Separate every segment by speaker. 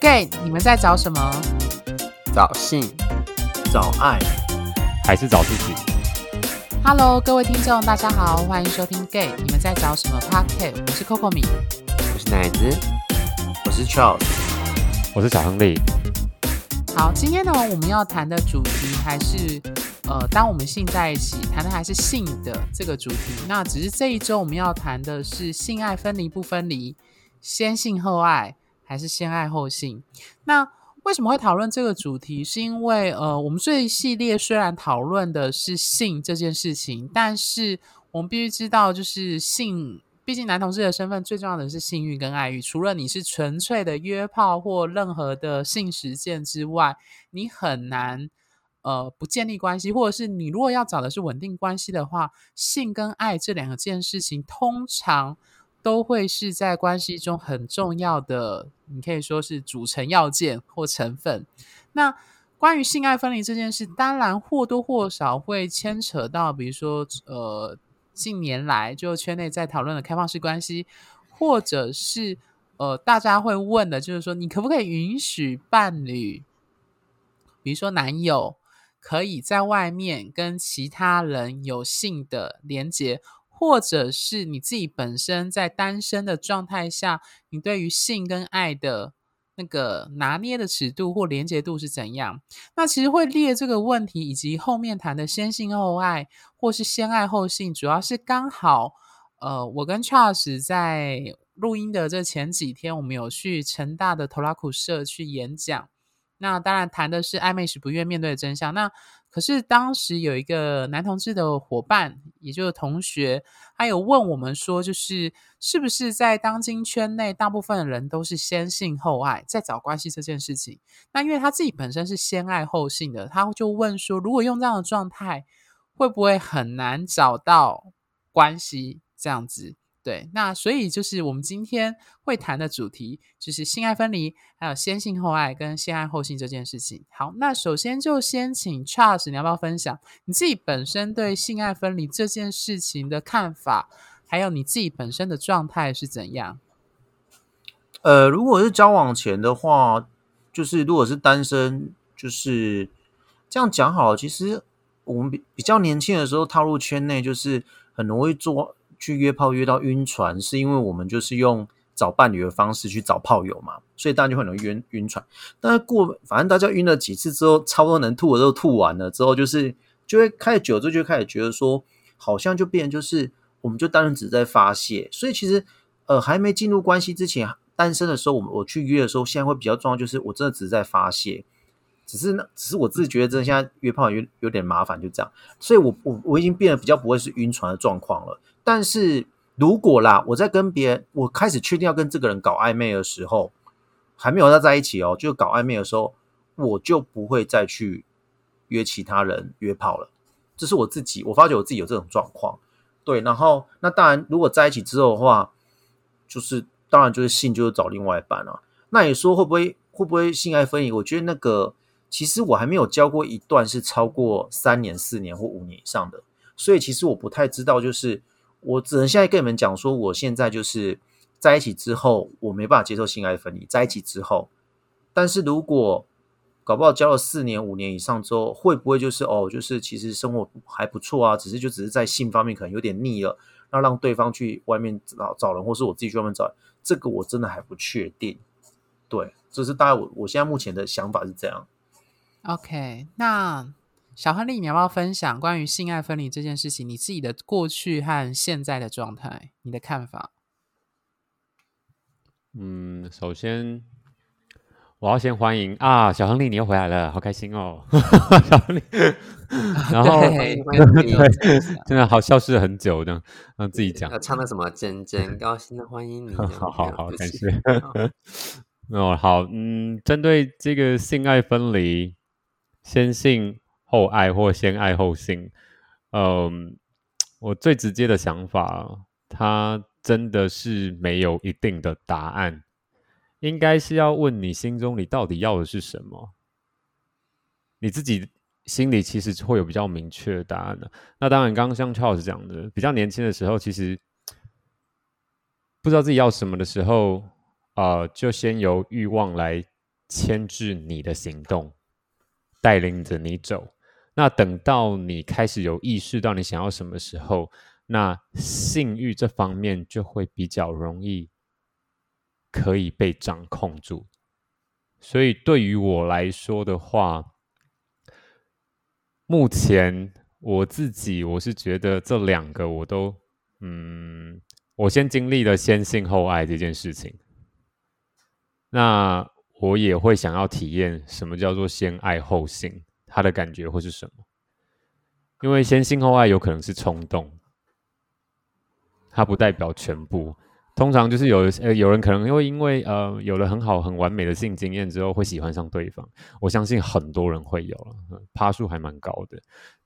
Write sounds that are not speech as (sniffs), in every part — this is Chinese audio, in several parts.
Speaker 1: gay，你们在找什么？
Speaker 2: 找性，
Speaker 3: 找爱，
Speaker 4: 还是找自己
Speaker 1: ？Hello，各位听众，大家好，欢迎收听 gay，你们在找什么 p o d c a s 我是 Coco 米，
Speaker 2: 我是奶子，
Speaker 3: 我是 Charles，
Speaker 4: 我是小亨利。
Speaker 1: 好，今天呢，我们要谈的主题还是呃，当我们性在一起，谈的还是性的这个主题。那只是这一周我们要谈的是性爱分离不分离，先性后爱。还是先爱后性？那为什么会讨论这个主题？是因为呃，我们这一系列虽然讨论的是性这件事情，但是我们必须知道，就是性，毕竟男同志的身份最重要的是性欲跟爱欲。除了你是纯粹的约炮或任何的性实践之外，你很难呃不建立关系，或者是你如果要找的是稳定关系的话，性跟爱这两件事情通常。都会是在关系中很重要的，你可以说是组成要件或成分。那关于性爱分离这件事，当然或多或少会牵扯到，比如说，呃，近年来就圈内在讨论的开放式关系，或者是呃，大家会问的，就是说，你可不可以允许伴侣，比如说男友，可以在外面跟其他人有性的连接？或者是你自己本身在单身的状态下，你对于性跟爱的那个拿捏的尺度或连接度是怎样？那其实会列这个问题，以及后面谈的先性后爱，或是先爱后性，主要是刚好，呃，我跟 Charles 在录音的这前几天，我们有去成大的头拉苦社去演讲。那当然谈的是暧昧时不愿面对的真相。那可是当时有一个男同志的伙伴，也就是同学，他有问我们说，就是是不是在当今圈内，大部分的人都是先性后爱，在找关系这件事情？那因为他自己本身是先爱后性的，他就问说，如果用这样的状态，会不会很难找到关系？这样子。对，那所以就是我们今天会谈的主题，就是性爱分离，还有先性后爱跟先爱后性这件事情。好，那首先就先请 Charles，你要不要分享你自己本身对性爱分离这件事情的看法，还有你自己本身的状态是怎样？
Speaker 3: 呃，如果是交往前的话，就是如果是单身，就是这样讲好了。其实我们比比较年轻的时候踏入圈内，就是很容易做。去约炮约到晕船，是因为我们就是用找伴侣的方式去找炮友嘛，所以大家就很容易晕晕船。但是过，反正大家晕了几次之后，差不多能吐的都吐完了之后，就是就会开始久之后就开始觉得说，好像就变就是我们就单纯只在发泄。所以其实呃还没进入关系之前，单身的时候，我们我去约的时候，现在会比较重要，就是我真的只是在发泄。只是那只是我自己觉得，真的现在约炮有有点麻烦，就这样。所以我我我已经变得比较不会是晕船的状况了。但是如果啦，我在跟别人，我开始确定要跟这个人搞暧昧的时候，还没有他在一起哦，就搞暧昧的时候，我就不会再去约其他人约炮了。这是我自己，我发觉我自己有这种状况。对，然后那当然，如果在一起之后的话，就是当然就是性就是找另外一半了。那你说会不会会不会性爱分离？我觉得那个其实我还没有交过一段是超过三年、四年或五年以上的，所以其实我不太知道就是。我只能现在跟你们讲说，我现在就是在一起之后，我没办法接受性爱分离。在一起之后，但是如果搞不好交了四年、五年以上之后，会不会就是哦，就是其实生活还不错啊，只是就只是在性方面可能有点腻了，那让对方去外面找找人，或是我自己去外面找，这个我真的还不确定。对，这是大概我我现在目前的想法是这样。
Speaker 1: OK，那。小亨利，你要不要分享关于性爱分离这件事情，你自己的过去和现在的状态，你的看法？
Speaker 4: 嗯，首先我要先欢迎啊，小亨利，你又回来了，好开心哦，(laughs) 小亨利。然后 (laughs) 真的好消失了很久的，让自己讲。
Speaker 2: 唱的什么？真真高兴的欢迎你。(laughs)
Speaker 4: 好好好，感谢。哦，好，嗯，针对这个性爱分离，先性。后爱或先爱后性，嗯，我最直接的想法，它真的是没有一定的答案，应该是要问你心中你到底要的是什么，你自己心里其实会有比较明确的答案的。那当然，刚刚像 Charles 讲的，比较年轻的时候，其实不知道自己要什么的时候，啊，就先由欲望来牵制你的行动，带领着你走。那等到你开始有意识到你想要什么时候，那性欲这方面就会比较容易可以被掌控住。所以对于我来说的话，目前我自己我是觉得这两个我都，嗯，我先经历了先性后爱这件事情，那我也会想要体验什么叫做先爱后性，他的感觉会是什么？因为先性后爱有可能是冲动，它不代表全部。通常就是有呃有人可能会因为呃有了很好很完美的性经验之后会喜欢上对方，我相信很多人会有了，趴数还蛮高的。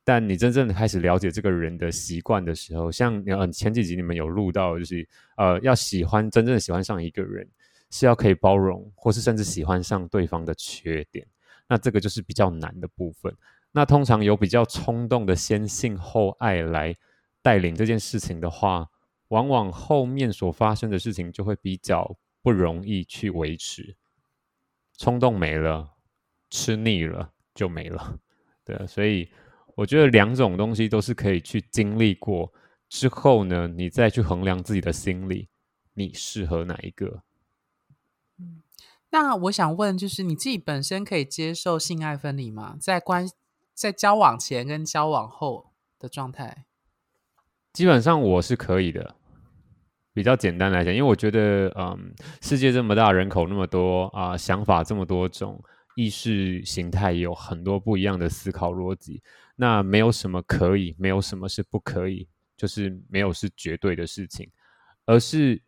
Speaker 4: 但你真正开始了解这个人的习惯的时候，像呃前几集你们有录到，就是呃要喜欢真正喜欢上一个人，是要可以包容，或是甚至喜欢上对方的缺点，那这个就是比较难的部分。那通常有比较冲动的先性后爱来带领这件事情的话。往往后面所发生的事情就会比较不容易去维持，冲动没了，吃腻了就没了，对，所以我觉得两种东西都是可以去经历过之后呢，你再去衡量自己的心理，你适合哪一个？
Speaker 1: 那我想问，就是你自己本身可以接受性爱分离吗？在关在交往前跟交往后的状态，
Speaker 4: 基本上我是可以的。比较简单来讲，因为我觉得，嗯，世界这么大，人口那么多啊，想法这么多种，意识形态有很多不一样的思考逻辑。那没有什么可以，没有什么是不可以，就是没有是绝对的事情，而是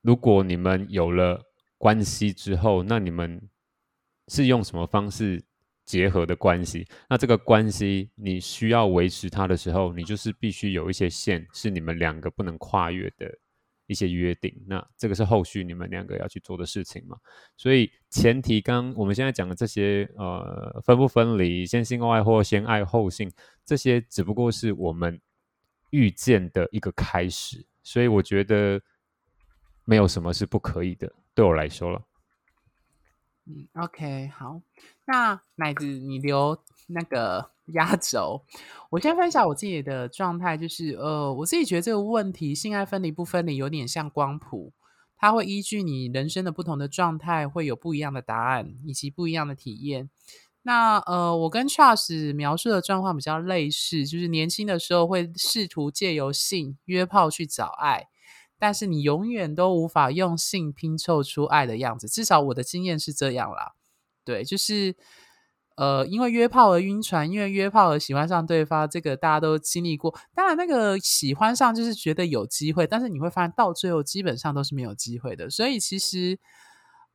Speaker 4: 如果你们有了关系之后，那你们是用什么方式结合的关系？那这个关系你需要维持它的时候，你就是必须有一些线是你们两个不能跨越的。一些约定，那这个是后续你们两个要去做的事情嘛？所以前提，刚我们现在讲的这些，呃，分不分离，先性后爱或先爱后性，这些只不过是我们遇见的一个开始。所以我觉得没有什么是不可以的，对我来说了。
Speaker 1: 嗯，OK，好，那奶子你留那个。压轴，我先分享我自己的状态，就是呃，我自己觉得这个问题，性爱分离不分离，有点像光谱，它会依据你人生的不同的状态，会有不一样的答案以及不一样的体验。那呃，我跟 Charles 描述的状况比较类似，就是年轻的时候会试图借由性约炮去找爱，但是你永远都无法用性拼凑出爱的样子，至少我的经验是这样啦。对，就是。呃，因为约炮而晕船，因为约炮而喜欢上对方，这个大家都经历过。当然，那个喜欢上就是觉得有机会，但是你会发现到最后基本上都是没有机会的。所以其实，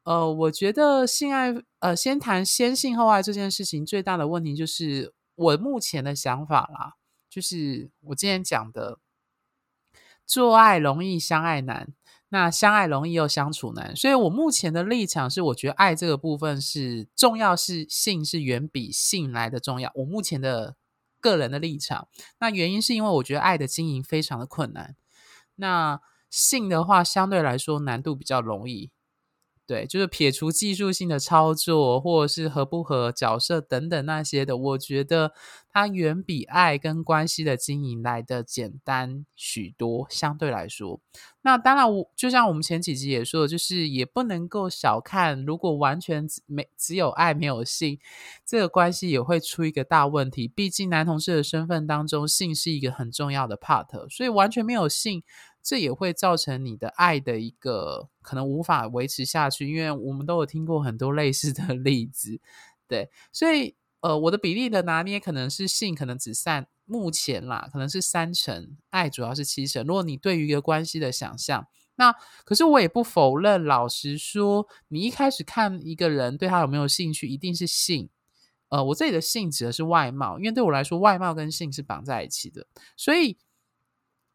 Speaker 1: 呃，我觉得性爱，呃，先谈先性后爱这件事情，最大的问题就是我目前的想法啦，就是我之前讲的，做爱容易，相爱难。那相爱容易又相处难，所以我目前的立场是，我觉得爱这个部分是重要，是性是远比性来的重要。我目前的个人的立场，那原因是因为我觉得爱的经营非常的困难，那性的话相对来说难度比较容易。对，就是撇除技术性的操作，或者是合不合角色等等那些的，我觉得它远比爱跟关系的经营来的简单许多。相对来说，那当然，我就像我们前几集也说，就是也不能够小看，如果完全没只有爱没有性，这个关系也会出一个大问题。毕竟男同事的身份当中，性是一个很重要的 part，所以完全没有性。这也会造成你的爱的一个可能无法维持下去，因为我们都有听过很多类似的 (laughs) 例子，对，所以呃，我的比例的拿捏可能是性可能只散目前啦，可能是三成，爱主要是七成。如果你对于一个关系的想象，那可是我也不否认，老实说，你一开始看一个人对他有没有兴趣，一定是性。呃，我这里的性指的是外貌，因为对我来说，外貌跟性是绑在一起的，所以。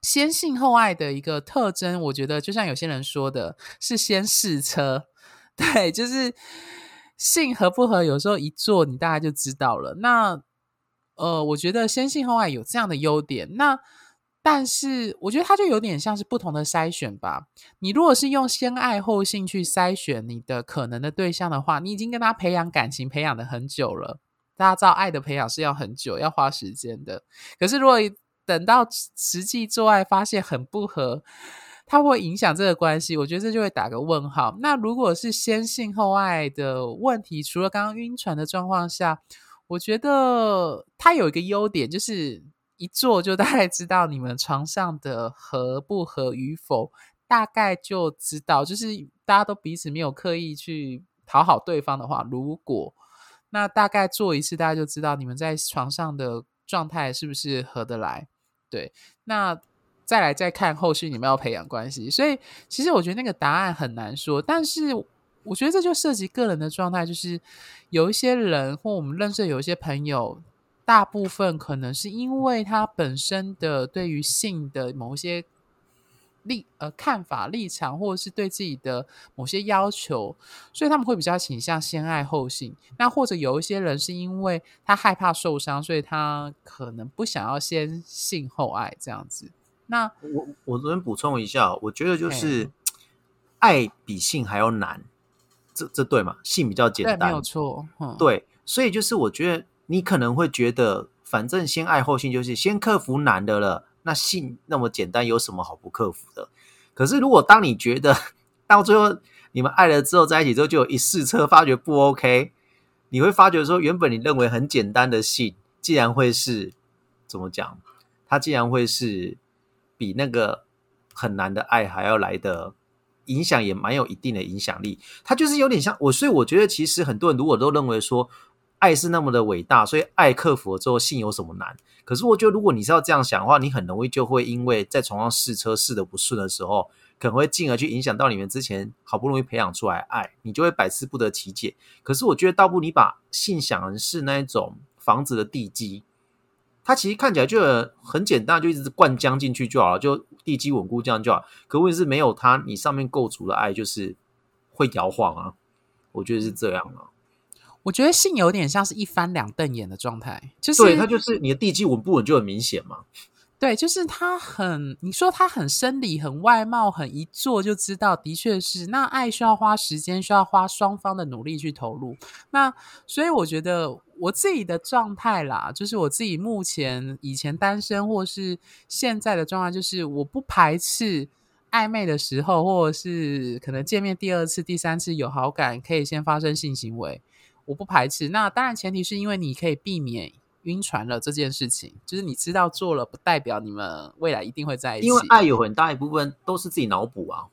Speaker 1: 先性后爱的一个特征，我觉得就像有些人说的，是先试车，(laughs) 对，就是性合不合，有时候一做你大概就知道了。那呃，我觉得先性后爱有这样的优点。那但是我觉得它就有点像是不同的筛选吧。你如果是用先爱后性去筛选你的可能的对象的话，你已经跟他培养感情培养的很久了。大家知道爱的培养是要很久，要花时间的。可是如果等到实际做爱发现很不合，它会影响这个关系，我觉得这就会打个问号。那如果是先性后爱的问题，除了刚刚晕船的状况下，我觉得它有一个优点就是。一做就 (laughs) 大概知道你们床上的合不合与否，大概就知道。就是大家都彼此没有刻意去讨好对方的话，如果那大概做一次，大家就知道你们在床上的状态是不是合得来。对，那再来再看后续你们要培养关系。所以其实我觉得那个答案很难说，但是我觉得这就涉及个人的状态，就是有一些人或我们认识有一些朋友。大部分可能是因为他本身的对于性的某一些立呃看法立场，或者是对自己的某些要求，所以他们会比较倾向先爱后性。那或者有一些人是因为他害怕受伤，所以他可能不想要先性后爱这样子。那
Speaker 3: 我我这边补充一下，我觉得就是爱比性还要难，这这对吗？性比较简单，
Speaker 1: 没有错。
Speaker 3: 对，所以就是我觉得。你可能会觉得，反正先爱后性就是先克服难的了。那性那么简单，有什么好不克服的？可是如果当你觉得到最后你们爱了之后在一起之后，就有一试车发觉不 OK，你会发觉说，原本你认为很简单的性，竟然会是怎么讲？它竟然会是比那个很难的爱还要来的影响，也蛮有一定的影响力。它就是有点像我，所以我觉得其实很多人如果都认为说。爱是那么的伟大，所以爱克服了之后，性有什么难？可是我觉得，如果你是要这样想的话，你很容易就会因为在床上试车试的不顺的时候，可能会进而去影响到你们之前好不容易培养出来爱，你就会百思不得其解。可是我觉得，倒不如你把性想成是那一种房子的地基，它其实看起来就很简单，就一直灌浆进去就好了，就地基稳固这样就好。可问题是没有它，你上面构筑的爱就是会摇晃啊。我觉得是这样啊。
Speaker 1: 我觉得性有点像是一翻两瞪眼的状态，就是
Speaker 3: 对它就是你的地基稳不稳就很明显嘛。
Speaker 1: 对，就是他很，你说他很生理、很外貌、很一做就知道，的确是。那爱需要花时间，需要花双方的努力去投入。那所以我觉得我自己的状态啦，就是我自己目前以前单身或是现在的状态，就是我不排斥暧昧的时候，或者是可能见面第二次、第三次有好感，可以先发生性行为。我不排斥，那当然前提是因为你可以避免晕船了这件事情，就是你知道做了不代表你们未来一定会在一起。
Speaker 3: 因为爱有很大一部分都是自己脑补啊。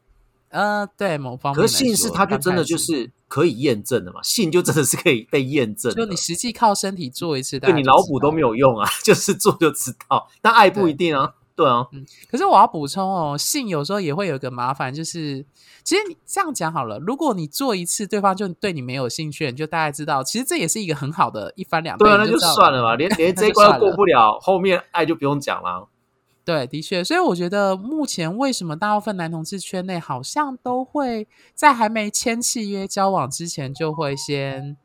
Speaker 1: 呃，对，某方面。
Speaker 3: 可是性是它就真的就是可以验证的嘛？性就真的是可以被验证，
Speaker 1: 就你实际靠身体做一次，
Speaker 3: 对你脑补都没有用啊，(laughs) 就是做就知道。但爱不一定啊。对啊，
Speaker 1: 嗯，可是我要补充哦，性有时候也会有个麻烦，就是其实你这样讲好了，如果你做一次，对方就对你没有兴趣，你就大概知道，其实这也是一个很好的一翻两
Speaker 3: 对啊，那就算了吧，连 (laughs) 连这一关过不了，后面爱就不用讲了。
Speaker 1: 对，的确，所以我觉得目前为什么大部分男同志圈内好像都会在还没签契约交往之前，就会先。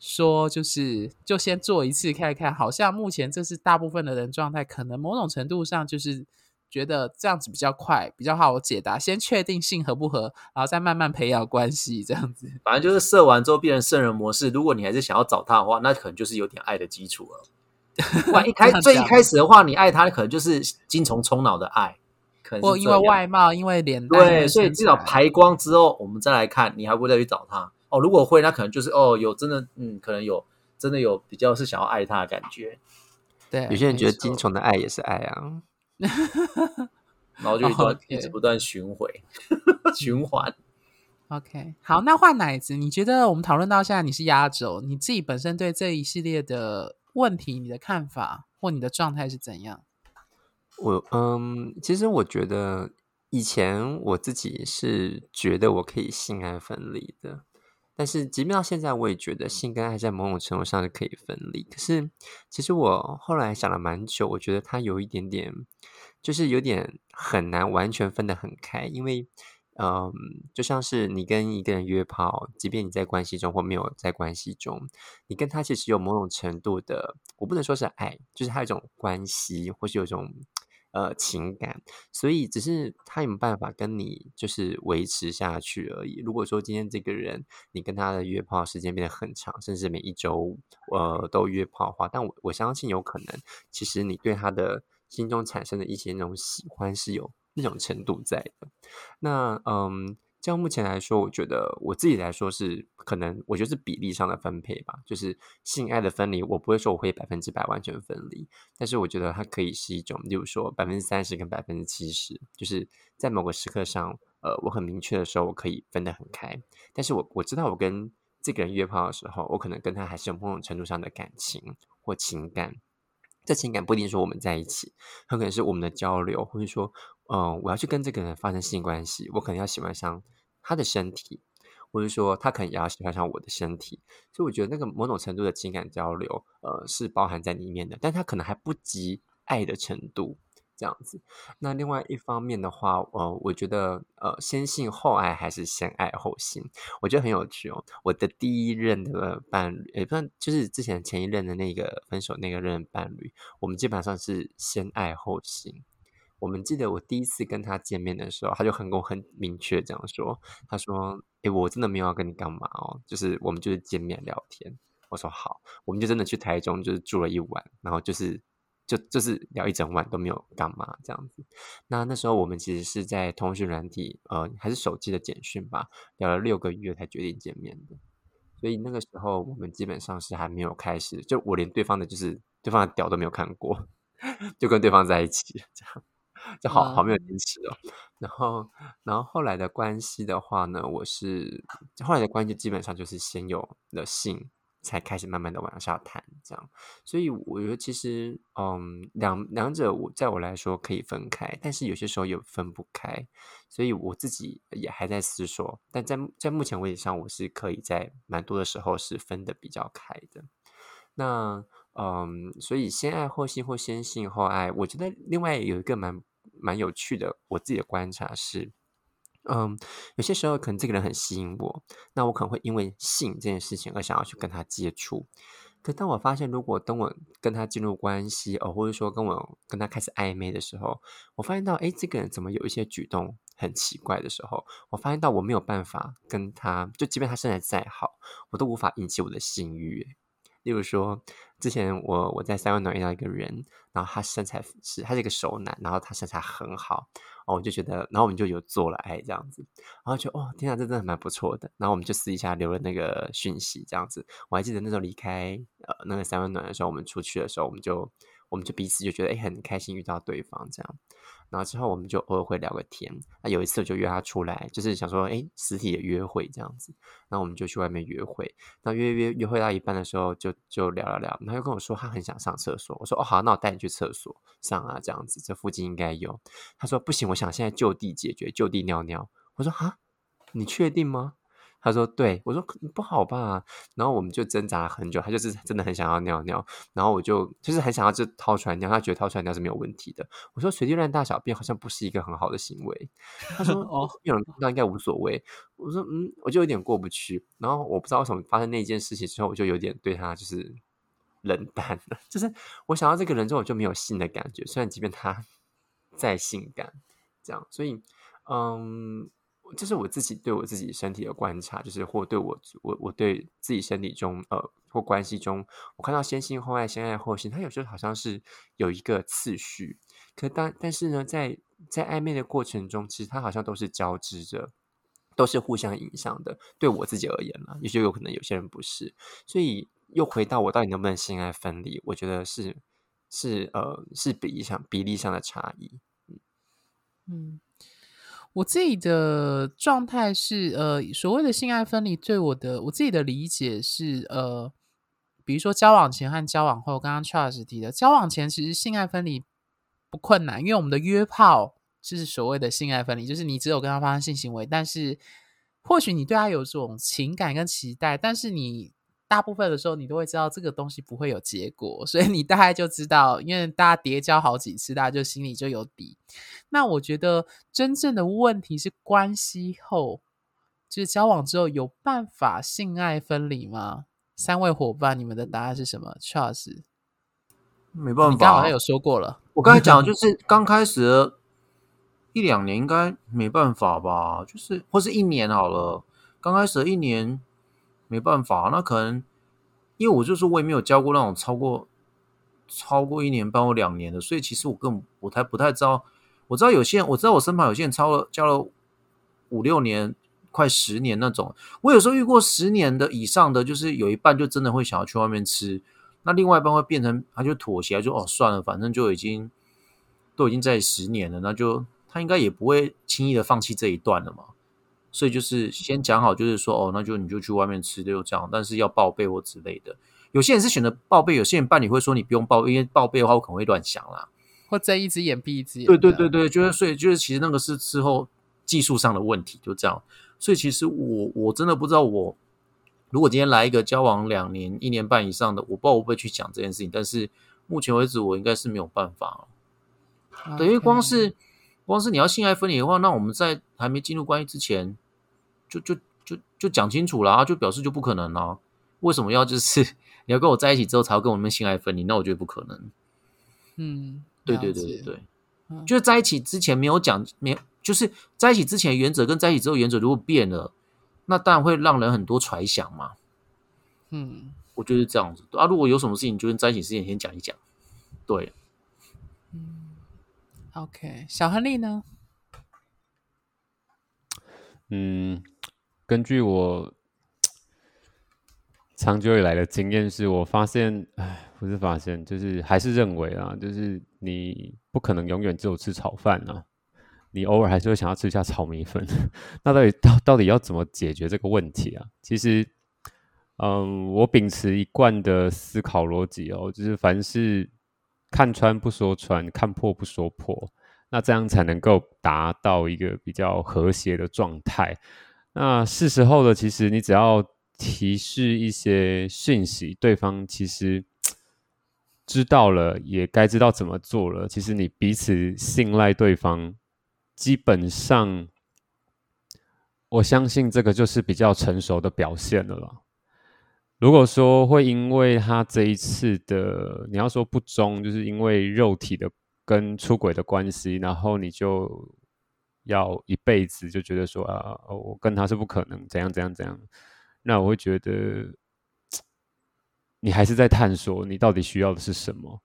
Speaker 1: 说就是就先做一次看看，好像目前这是大部分的人状态，可能某种程度上就是觉得这样子比较快，比较好解答。先确定性合不合，然后再慢慢培养关系，这样子。
Speaker 3: 反正就是射完之后变成圣人模式。如果你还是想要找他的话，那可能就是有点爱的基础了。(laughs) 不然一开最一开始的话，你爱他可能就是精虫充脑的爱，可能
Speaker 1: 因为外貌，因为脸
Speaker 3: 对，所以至少排光之后，我们再来看，你还不会再去找他。哦，如果会，那可能就是哦，有真的，嗯，可能有真的有比较是想要爱他的感觉。
Speaker 1: 对，
Speaker 2: 有些人觉得金虫的爱也是爱啊，
Speaker 3: 然后就一直 (laughs) 一直不断循回 (laughs) 循环。
Speaker 1: OK，好，那换奶子，你觉得我们讨论到现在，你是压轴，你自己本身对这一系列的问题，你的看法或你的状态是怎样？
Speaker 2: 我嗯，其实我觉得以前我自己是觉得我可以性爱分离的。但是，即便到现在，我也觉得性跟爱在某种程度上是可以分离。可是，其实我后来想了蛮久，我觉得它有一点点，就是有点很难完全分得很开。因为，嗯，就像是你跟一个人约炮，即便你在关系中或没有在关系中，你跟他其实有某种程度的，我不能说是爱，就是他有一种关系，或是有一种呃情感，所以只是他有没办法跟你就是维持下去而已。如果说今天这个人你跟他的约炮时间变得很长，甚至每一周呃都约炮的话，但我我相信有可能，其实你对他的心中产生的一些那种喜欢是有那种程度在的。那嗯。这样目前来说，我觉得我自己来说是可能，我觉得是比例上的分配吧。就是性爱的分离，我不会说我会百分之百完全分离，但是我觉得它可以是一种，例如说百分之三十跟百分之七十，就是在某个时刻上，呃，我很明确的时候，我可以分得很开。但是我我知道我跟这个人约炮的时候，我可能跟他还是有某种程度上的感情或情感。这情感不一定说我们在一起，很可能是我们的交流，或者说。嗯，我要去跟这个人发生性关系，我可能要喜欢上他的身体，或者说他可能也要喜欢上我的身体，所以我觉得那个某种程度的情感交流，呃，是包含在里面的，但他可能还不及爱的程度这样子。那另外一方面的话，呃，我觉得呃，先性后爱还是先爱后性，我觉得很有趣哦。我的第一任的伴侣，也不算，就是之前前一任的那个分手那个任伴侣，我们基本上是先爱后性。我们记得我第一次跟他见面的时候，他就很跟我很明确这样说：“他说，诶，我真的没有要跟你干嘛哦，就是我们就是见面聊天。”我说：“好。”我们就真的去台中，就是住了一晚，然后就是就就是聊一整晚都没有干嘛这样子。那那时候我们其实是在通讯软体，呃，还是手机的简讯吧，聊了六个月才决定见面的。所以那个时候我们基本上是还没有开始，就我连对方的，就是对方的屌都没有看过，(laughs) 就跟对方在一起这样。就好好没有坚持哦，然后，然后后来的关系的话呢，我是后来的关系基本上就是先有了性，才开始慢慢的往下谈这样，所以我觉得其实，嗯，两两者我在我来说可以分开，但是有些时候又分不开，所以我自己也还在思索，但在在目前为止上，我是可以在蛮多的时候是分的比较开的，那，嗯，所以先爱后性或先性后爱，我觉得另外有一个蛮。蛮有趣的，我自己的观察是，嗯，有些时候可能这个人很吸引我，那我可能会因为性这件事情而想要去跟他接触。可当我发现，如果等我跟他进入关系，哦，或者说跟我跟他开始暧昧的时候，我发现到，哎，这个人怎么有一些举动很奇怪的时候，我发现到我没有办法跟他，就即便他身材再好，我都无法引起我的性欲。例如说，之前我我在三温暖遇到一个人，然后他身材是他是一个熟男，然后他身材很好，哦，我就觉得，然后我们就有做了爱这样子，然后就哦，天啊，这真的蛮不错的，然后我们就私底下留了那个讯息这样子，我还记得那时候离开呃那个三温暖的时候，我们出去的时候，我们就我们就彼此就觉得哎很开心遇到对方这样。然后之后我们就偶尔会聊个天。那有一次我就约他出来，就是想说，哎，实体的约会这样子。然后我们就去外面约会。那约约约会到一半的时候，就就聊了聊。他就跟我说他很想上厕所。我说哦好，那我带你去厕所上啊，这样子，这附近应该有。他说不行，我想现在就地解决，就地尿尿。我说啊，你确定吗？他说：“对我说不好吧。”然后我们就挣扎很久。他就是真的很想要尿尿，然后我就就是很想要就掏出来尿。他觉得掏出来尿是没有问题的。我说：“随地乱大小便好像不是一个很好的行为。”他说：“哦，有人看到应该无所谓。”我说：“嗯，我就有点过不去。”然后我不知道为什么发生那件事情之后，我就有点对他就是冷淡了。(laughs) 就是我想到这个人之后，我就没有性的感觉。虽然即便他 (laughs) 再性感，这样，所以嗯。这是我自己对我自己身体的观察，就是或对我我我对自己身体中呃或关系中，我看到先性后爱，先爱后性，它有时候好像是有一个次序，可当但是呢，在在暧昧的过程中，其实它好像都是交织着，都是互相影响的。对我自己而言嘛，也就有可能有些人不是，所以又回到我到底能不能性爱分离？我觉得是是呃是比例上比例上的差异，
Speaker 1: 嗯。我自己的状态是，呃，所谓的性爱分离，对我的我自己的理解是，呃，比如说交往前和交往后，刚刚 Charles 提的，交往前其实性爱分离不困难，因为我们的约炮是所谓的性爱分离，就是你只有跟他发生性行为，但是或许你对他有种情感跟期待，但是你。大部分的时候，你都会知道这个东西不会有结果，所以你大概就知道，因为大家叠交好几次，大家就心里就有底。那我觉得真正的问题是关系后，就是交往之后有办法性爱分离吗？三位伙伴，你们的答案是什么？Charles，
Speaker 3: 没办法，
Speaker 1: 你刚好像有说过了，
Speaker 3: 我我刚才讲的 (laughs) 就是刚开始一两年应该没办法吧，就是或是一年好了，刚开始的一年没办法，那可能因为我就是我也没有教过那种超过超过一年半或两年的，所以其实我更我才不太知道。我知道有些人，我知道我身旁有些人超了教了五六年、快十年那种。我有时候遇过十年的以上的，就是有一半就真的会想要去外面吃，那另外一半会变成他就妥协，就哦算了，反正就已经都已经在十年了，那就他应该也不会轻易的放弃这一段了嘛。所以就是先讲好，就是说哦，那就你就去外面吃，就这样，但是要报备或之类的。有些人是选择报备，有些人伴侣会说你不用报，因为报备的话我可能会乱想啦。
Speaker 1: 或睁一只眼闭一只眼。
Speaker 3: 对对对对，就是所以就是其实那个是之后技术上的问题，就这样。所以其实我我真的不知道，我如果今天来一个交往两年、一年半以上的，我不知道我会不会去讲这件事情。但是目前为止，我应该是没有办法。等于光是光是你要性爱分离的话，那我们在还没进入关系之前，就就就就讲清楚啦，就表示就不可能啦。为什么要就是 (laughs) 你要跟我在一起之后才要跟我们性爱分离？那我觉得不可能。
Speaker 1: 嗯。
Speaker 3: 对对对对对，就是在一起之前没有讲，没有就是在一起之前原则跟在一起之后原则如果变了，那当然会让人很多揣想嘛。
Speaker 1: 嗯，
Speaker 3: 我觉得是这样子啊。如果有什么事情，就跟在一起之前先讲一讲。对，
Speaker 1: 嗯，OK，小亨利呢？
Speaker 4: 嗯，根据我长久以来的经验，是我发现，哎。不是发现，就是还是认为啊，就是你不可能永远只有吃炒饭啊，你偶尔还是会想要吃一下炒米粉。(laughs) 那到底到到底要怎么解决这个问题啊？其实，嗯，我秉持一贯的思考逻辑哦，就是凡事看穿不说穿，看破不说破，那这样才能够达到一个比较和谐的状态。那是时候的，其实你只要提示一些讯息，对方其实。(tsk) 知道了，也该知道怎么做了。其实你彼此信赖对方，基本上，我相信这个就是比较成熟的表现了啦。如果说会因为他这一次的，你要说不忠，就是因为肉体的跟出轨的关系，然后你就要一辈子就觉得说啊，我跟他是不可能怎样怎样怎样，那我会觉得。你还是在探索，你到底需要的是什么？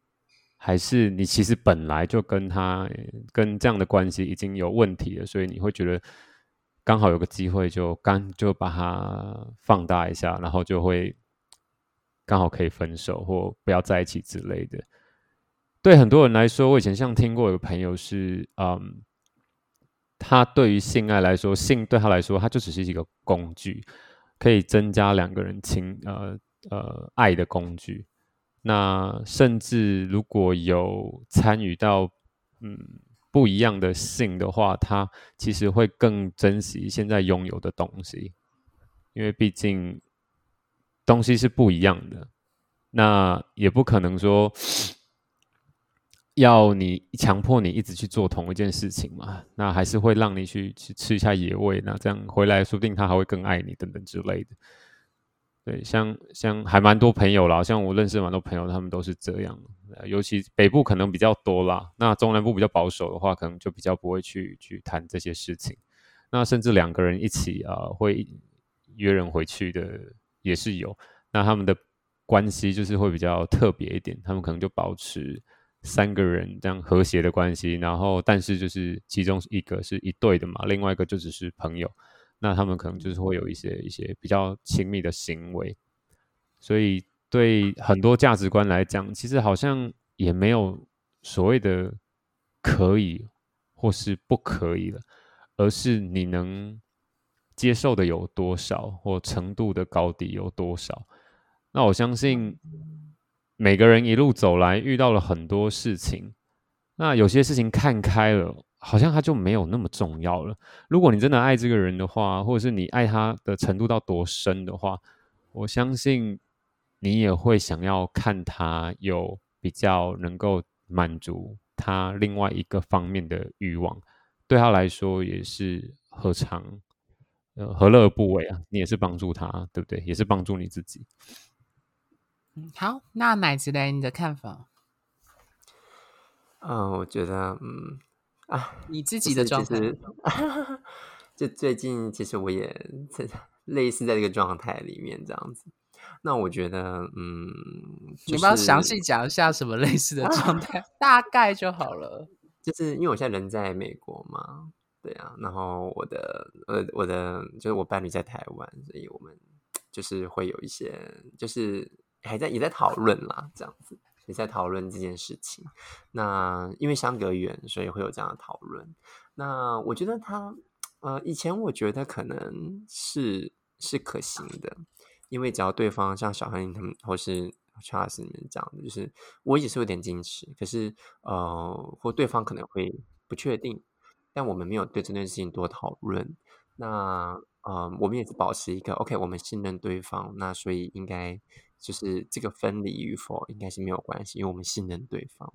Speaker 4: 还是你其实本来就跟他跟这样的关系已经有问题了，所以你会觉得刚好有个机会，就刚就把它放大一下，然后就会刚好可以分手或不要在一起之类的。对很多人来说，我以前像听过有个朋友是，嗯，他对于性爱来说，性对他来说，他就只是一个工具，可以增加两个人情呃。呃，爱的工具。那甚至如果有参与到嗯不一样的性的话，他其实会更珍惜现在拥有的东西，因为毕竟东西是不一样的。那也不可能说 (sniffs) 要你强迫你一直去做同一件事情嘛。那还是会让你去去吃一下野味，那这样回来说不定他还会更爱你等等之类的。对，像像还蛮多朋友啦，像我认识蛮多朋友，他们都是这样。尤其北部可能比较多啦，那中南部比较保守的话，可能就比较不会去去谈这些事情。那甚至两个人一起啊，会约人回去的也是有。那他们的关系就是会比较特别一点，他们可能就保持三个人这样和谐的关系，然后但是就是其中一个是一对的嘛，另外一个就只是朋友。那他们可能就是会有一些一些比较亲密的行为，所以对很多价值观来讲，其实好像也没有所谓的可以或是不可以了，而是你能接受的有多少，或程度的高低有多少。那我相信每个人一路走来遇到了很多事情，那有些事情看开了。好像他就没有那么重要了。如果你真的爱这个人的话，或者是你爱他的程度到多深的话，我相信你也会想要看他有比较能够满足他另外一个方面的欲望。对他来说也是何尝呃何乐而不为啊？你也是帮助他，对不对？也是帮助你自己。
Speaker 1: 嗯，好，那奶子嘞，你的看法？
Speaker 2: 嗯，我觉得，嗯啊，
Speaker 1: 你自己的状态，
Speaker 2: 是，(laughs) 就最近其实我也在类似在这个状态里面这样子。那我觉得，嗯，就
Speaker 1: 你不要详
Speaker 2: 是
Speaker 1: 细讲一下什么类似的 (laughs) 状态，大概就好了。
Speaker 2: 就是因为我现在人在美国嘛，对啊，然后我的呃我的就是我伴侣在台湾，所以我们就是会有一些就是还在也在讨论啦，这样子也在讨论这件事情。那因为相隔远，所以会有这样的讨论。那我觉得他呃以前我觉得可能是是可行的，因为只要对方像小黑他们或是 Charles 你们讲的，就是我也是有点矜持，可是呃，或对方可能会不确定，但我们没有对这件事情多讨论。那呃，我们也是保持一个 OK，我们信任对方，那所以应该就是这个分离与否应该是没有关系，因为我们信任对方。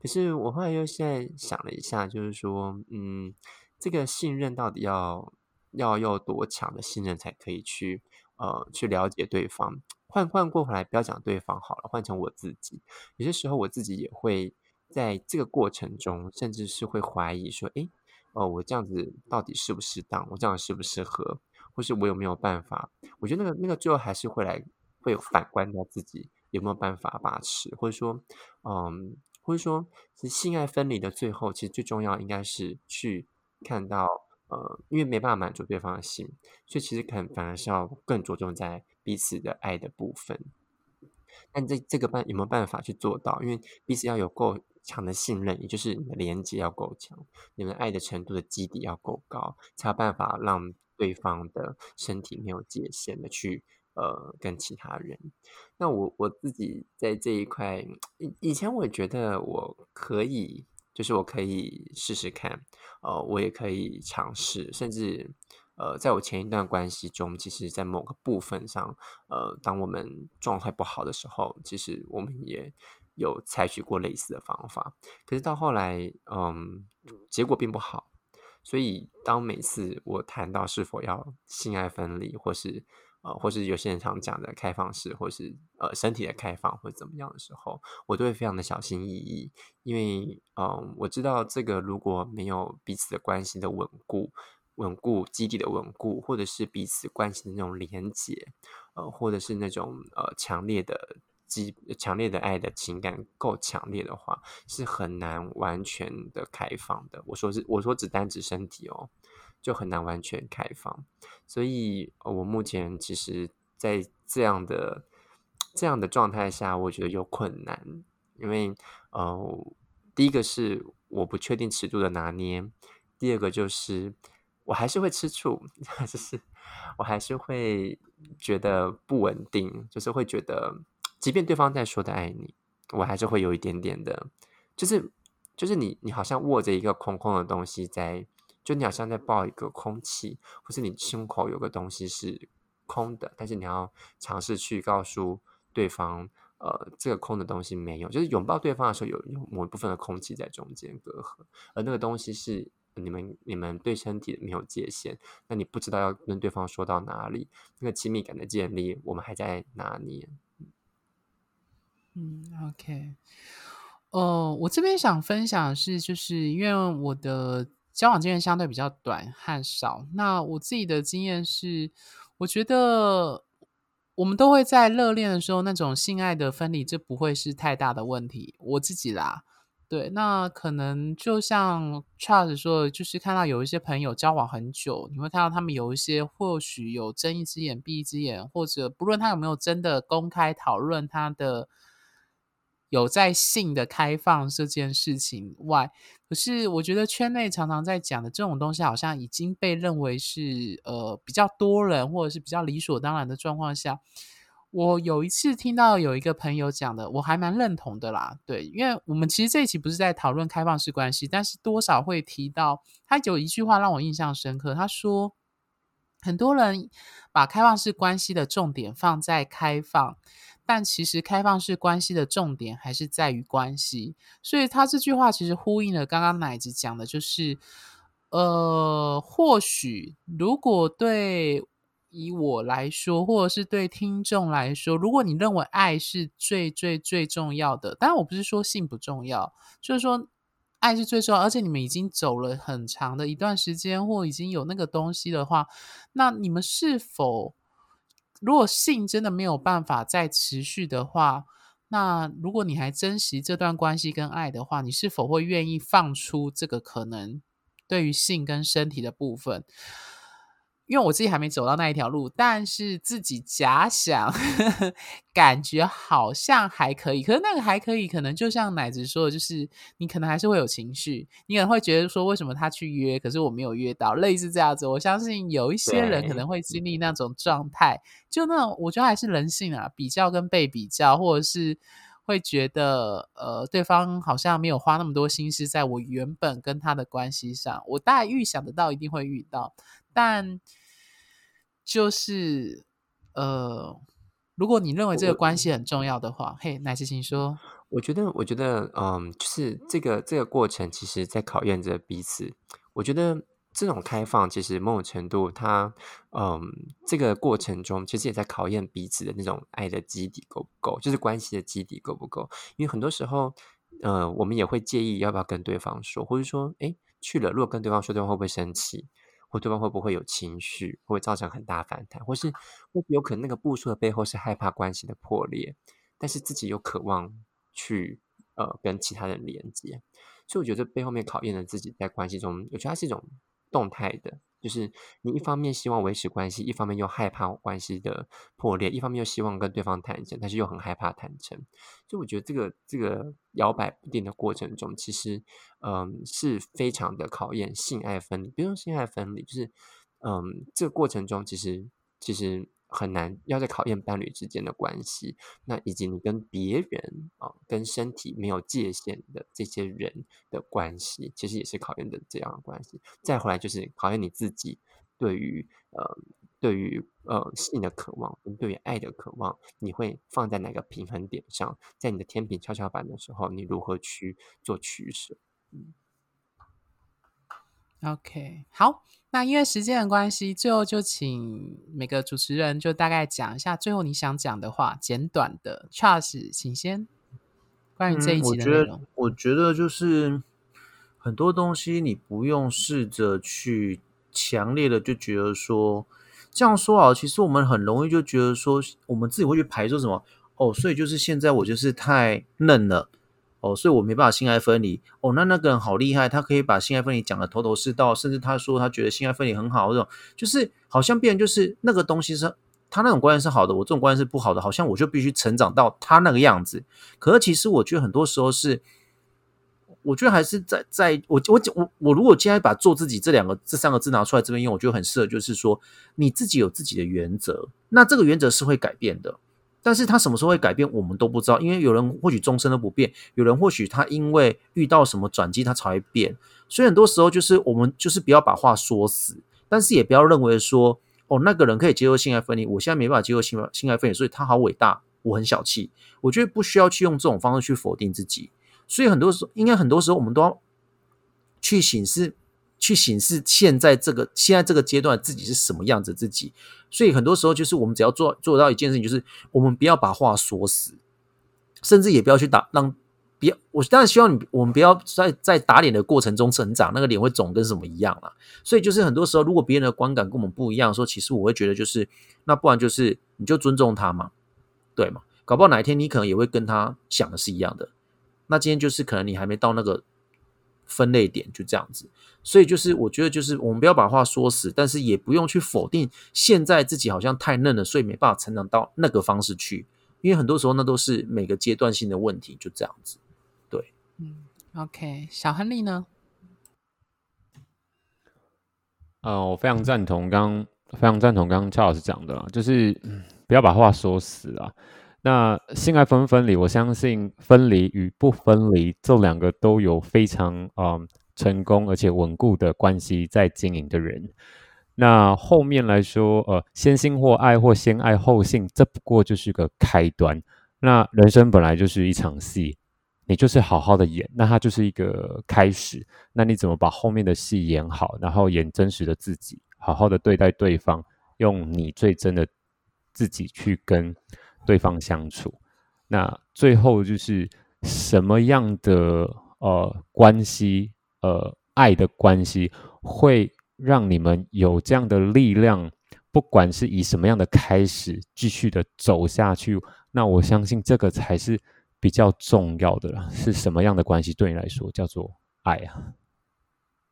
Speaker 2: 可是我后来又现在想了一下，就是说，嗯，这个信任到底要要有多强的信任才可以去呃去了解对方？换换过回来，不要讲对方好了，换成我自己，有些时候我自己也会在这个过程中，甚至是会怀疑说，诶，哦，我这样子到底适不适当？我这样适不适合？或是我有没有办法？我觉得那个那个最后还是会来会有反观到自己有没有办法把持，或者说，嗯，或者说，其实性爱分离的最后，其实最重要应该是去看到，呃，因为没办法满足对方的心，所以其实可能反而是要更着重在彼此的爱的部分。但这这个办有没有办法去做到？因为彼此要有够强的信任，也就是你的连接要够强，你们爱的程度的基底要够高，才有办法让对方的身体没有界限的去呃跟其他人。那我我自己在这一块，以以前我觉得我可以，就是我可以试试看，呃，我也可以尝试，甚至呃，在我前一段关系中，其实在某个部分上，呃，当我们状态不好的时候，其实我们也有采取过类似的方法，可是到后来，嗯，结果并不好。所以，当每次我谈到是否要性爱分离，或是呃，或是有些人常讲的开放式，或是呃身体的开放，或者怎么样的时候，我都会非常的小心翼翼，因为嗯，我知道这个如果没有彼此的关系的稳固、稳固基地的稳固，或者是彼此关系的那种连结，呃，或者是那种呃强烈的。激强烈的爱的情感够强烈的话，是很难完全的开放的。我说是，我说只单指身体哦，就很难完全开放。所以，我目前其实，在这样的这样的状态下，我觉得有困难，因为呃，第一个是我不确定尺度的拿捏，第二个就是我还是会吃醋，(laughs) 就是我还是会觉得不稳定，就是会觉得。即便对方在说的爱你，我还是会有一点点的，就是就是你你好像握着一个空空的东西在，就你好像在抱一个空气，或是你胸口有个东西是空的，但是你要尝试去告诉对方，呃，这个空的东西没有，就是拥抱对方的时候有有某一部分的空气在中间隔阂，而那个东西是你们你们对身体没有界限，那你不知道要跟对方说到哪里，那个亲密感的建立，我们还在拿捏。
Speaker 1: 嗯，OK。哦，我这边想分享的是，就是因为我的交往经验相对比较短和少，那我自己的经验是，我觉得我们都会在热恋的时候，那种性爱的分离，这不会是太大的问题。我自己啦，对，那可能就像 Charles 说的，就是看到有一些朋友交往很久，你会看到他们有一些或许有睁一只眼闭一只眼，或者不论他有没有真的公开讨论他的。有在性的开放这件事情外，可是我觉得圈内常常在讲的这种东西，好像已经被认为是呃比较多人或者是比较理所当然的状况下。我有一次听到有一个朋友讲的，我还蛮认同的啦。对，因为我们其实这一期不是在讨论开放式关系，但是多少会提到他有一句话让我印象深刻，他说很多人把开放式关系的重点放在开放。但其实开放式关系的重点还是在于关系，所以他这句话其实呼应了刚刚奶子讲的，就是，呃，或许如果对以我来说，或者是对听众来说，如果你认为爱是最最最重要的，当然我不是说性不重要，就是说爱是最重要，而且你们已经走了很长的一段时间，或已经有那个东西的话，那你们是否如果性真的没有办法再持续的话，那如果你还珍惜这段关系跟爱的话，你是否会愿意放出这个可能对于性跟身体的部分？因为我自己还没走到那一条路，但是自己假想，(laughs) 感觉好像还可以。可是那个还可以，可能就像奶子说的，就是你可能还是会有情绪，你可能会觉得说，为什么他去约，可是我没有约到，类似这样子。我相信有一些人可能会经历那种状态，就那种我觉得还是人性啊，比较跟被比较，或者是会觉得呃，对方好像没有花那么多心思在我原本跟他的关系上，我大概预想得到一定会遇到。但就是呃，如果你认为这个关系很重要的话，嘿，乃志请说。
Speaker 2: 我觉得，我觉得，嗯，就是这个这个过程，其实在考验着彼此。我觉得这种开放，其实某种程度，它，嗯，这个过程中，其实也在考验彼此的那种爱的基底够不够，就是关系的基底够不够。因为很多时候，呃，我们也会介意要不要跟对方说，或者说，哎，去了，如果跟对方说，对方会不会生气？或对方会不会有情绪，会造成很大反弹，或是会有可能那个步数的背后是害怕关系的破裂，但是自己又渴望去呃跟其他人连接，所以我觉得背后面考验了自己在关系中，我觉得它是一种动态的。就是你一方面希望维持关系，一方面又害怕关系的破裂，一方面又希望跟对方坦诚，但是又很害怕坦诚。就我觉得这个这个摇摆不定的过程中，其实嗯是非常的考验性爱分离。比如说性爱分离，就是嗯这个过程中其实其实。很难要在考验伴侣之间的关系，那以及你跟别人啊，跟身体没有界限的这些人的关系，其实也是考验的这样的关系。再回来就是考验你自己对于呃对于呃性的渴望跟对于爱的渴望，你会放在哪个平衡点上？在你的天平跷跷板的时候，你如何去做取舍？嗯。
Speaker 1: OK，好，那因为时间的关系，最后就请每个主持人就大概讲一下最后你想讲的话，简短的。Charles，请先。关于这一集的内容，
Speaker 3: 我觉得就是很多东西你不用试着去强烈的就觉得说这样说啊，其实我们很容易就觉得说我们自己会去排说什么哦，所以就是现在我就是太嫩了。哦，所以我没办法性爱分离。哦，那那个人好厉害，他可以把性爱分离讲的头头是道，甚至他说他觉得性爱分离很好，这种就是好像变就是那个东西是他那种观念是好的，我这种观念是不好的，好像我就必须成长到他那个样子。可是其实我觉得很多时候是，我觉得还是在在我我我我如果今天把做自己这两个这三个字拿出来这边用，我觉得很适合，就是说你自己有自己的原则，那这个原则是会改变的。但是他什么时候会改变，我们都不知道。因为有人或许终身都不变，有人或许他因为遇到什么转机，他才会变。所以很多时候就是我们就是不要把话说死，但是也不要认为说哦那个人可以接受性爱分离，我现在没办法接受性性爱分离，所以他好伟大，我很小气。我觉得不需要去用这种方式去否定自己。所以很多时候，应该很多时候我们都要去醒思。去显示现在这个现在这个阶段自己是什么样子自己，所以很多时候就是我们只要做做到一件事情，就是我们不要把话说死，甚至也不要去打让别我当然希望你我们不要在在打脸的过程中成长，那个脸会肿跟什么一样啊。所以就是很多时候，如果别人的观感跟我们不一样，说其实我会觉得就是那不然就是你就尊重他嘛，对嘛？搞不好哪一天你可能也会跟他想的是一样的。那今天就是可能你还没到那个。分类点就这样子，所以就是我觉得就是我们不要把话说死，但是也不用去否定现在自己好像太嫩了，所以没办法成长到那个方式去，因为很多时候那都是每个阶段性的问题，就这样子。对，
Speaker 1: 嗯，OK，小亨利呢？
Speaker 4: 呃，我非常赞同刚非常赞同刚刚赵老师讲的，就是 (clears throat) 不要把话说死啊。那性爱分不分离？我相信分离与不分离这两个都有非常啊成功而且稳固的关系在经营的人。那后面来说，呃，先性或爱或先爱后性，这不过就是个开端。那人生本来就是一场戏，你就是好好的演，那它就是一个开始。那你怎么把后面的戏演好，然后演真实的自己，好好的对待对方，用你最真的自己去跟。对方相处，那最后就是什么样的呃关系，呃爱的关系，会让你们有这样的力量，不管是以什么样的开始，继续的走下去。那我相信这个才是比较重要的了。是什么样的关系对你来说叫做爱啊？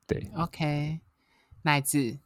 Speaker 4: 对
Speaker 1: ，OK，奶子，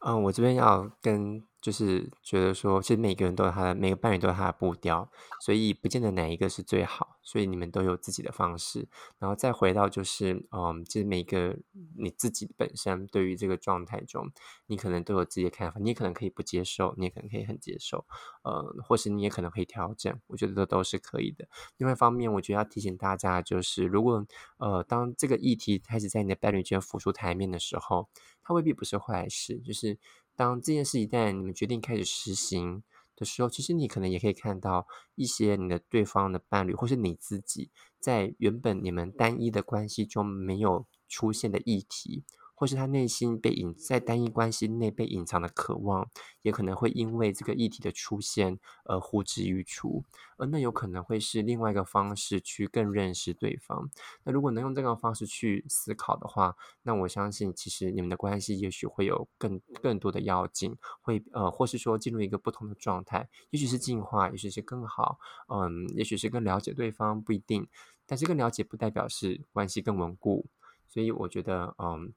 Speaker 2: 嗯，我这边要跟。就是觉得说，其实每个人都有他的每个伴侣都有他的步调，所以不见得哪一个是最好，所以你们都有自己的方式。然后再回到就是，嗯，其实每个你自己本身对于这个状态中，你可能都有自己的看法，你可能可以不接受，你也可能可以很接受，呃，或是你也可能会调整。我觉得这都是可以的。另外一方面，我觉得要提醒大家，就是如果呃，当这个议题开始在你的伴侣间浮出台面的时候，它未必不是坏事，就是。当这件事一旦你们决定开始实行的时候，其实你可能也可以看到一些你的对方的伴侣，或是你自己，在原本你们单一的关系中没有出现的议题。或是他内心被隐在单一关系内被隐藏的渴望，也可能会因为这个议题的出现而呼之欲出，而那有可能会是另外一个方式去更认识对方。那如果能用这个方式去思考的话，那我相信其实你们的关系也许会有更更多的要紧，会呃，或是说进入一个不同的状态，也许是进化，也许是更好，嗯，也许是更了解对方，不一定。但是更了解不代表是关系更稳固，所以我觉得，嗯。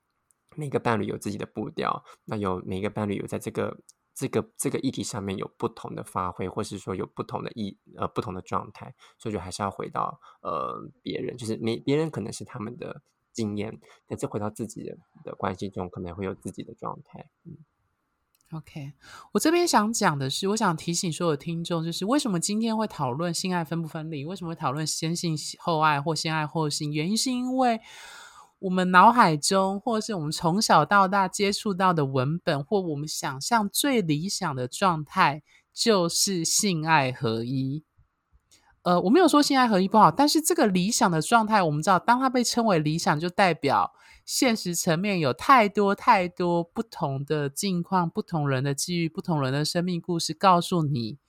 Speaker 2: 每个伴侣有自己的步调，那有每个伴侣有在这个这个这个议题上面有不同的发挥，或是说有不同的意呃不同的状态，所以就还是要回到呃别人，就是每别人可能是他们的经验，但是回到自己的的关系中，可能会有自己的状态。嗯
Speaker 1: ，OK，我这边想讲的是，我想提醒所有听众，就是为什么今天会讨论性爱分不分离？为什么会讨论先性后爱或先爱后性？原因是因为。我们脑海中，或是我们从小到大接触到的文本，或我们想象最理想的状态，就是性爱合一。呃，我没有说性爱合一不好，但是这个理想的状态，我们知道，当它被称为理想，就代表现实层面有太多太多不同的境况、不同人的机遇、不同人的生命故事，告诉你。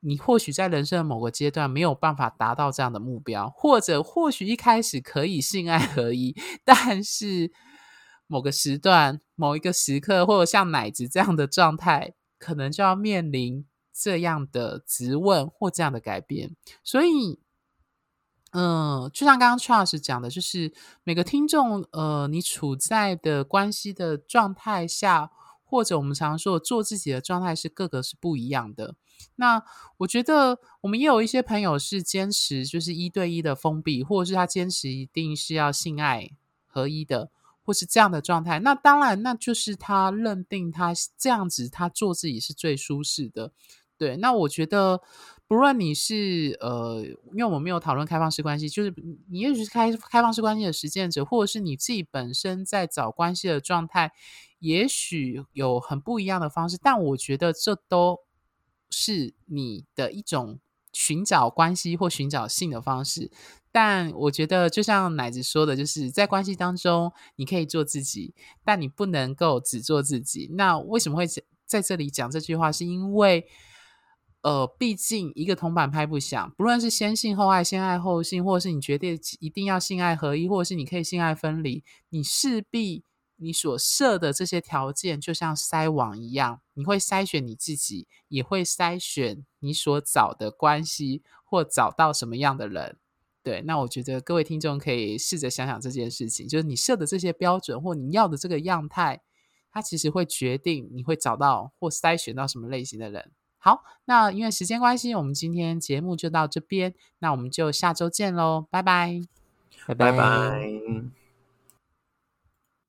Speaker 1: 你或许在人生的某个阶段没有办法达到这样的目标，或者或许一开始可以性爱合一，但是某个时段、某一个时刻，或者像奶子这样的状态，可能就要面临这样的质问或这样的改变。所以，嗯，就像刚刚 Charles 讲的，就是每个听众，呃，你处在的关系的状态下。或者我们常说做自己的状态是各个是不一样的。那我觉得我们也有一些朋友是坚持就是一对一的封闭，或者是他坚持一定是要性爱合一的，或是这样的状态。那当然，那就是他认定他这样子他做自己是最舒适的。对，那我觉得不论你是呃，因为我们没有讨论开放式关系，就是你也许是开开放式关系的实践者，或者是你自己本身在找关系的状态。也许有很不一样的方式，但我觉得这都是你的一种寻找关系或寻找性的方式。但我觉得，就像奶子说的，就是在关系当中，你可以做自己，但你不能够只做自己。那为什么会在这里讲这句话？是因为，呃，毕竟一个铜板拍不响，不论是先性后爱、先爱后性，或者是你决定一定要性爱合一，或者是你可以性爱分离，你势必。你所设的这些条件，就像筛网一样，你会筛选你自己，也会筛选你所找的关系，或找到什么样的人。对，那我觉得各位听众可以试着想想这件事情，就是你设的这些标准，或你要的这个样态，它其实会决定你会找到或筛选到什么类型的人。好，那因为时间关系，我们今天节目就到这边，那我们就下周见喽，拜拜，
Speaker 2: 拜拜拜。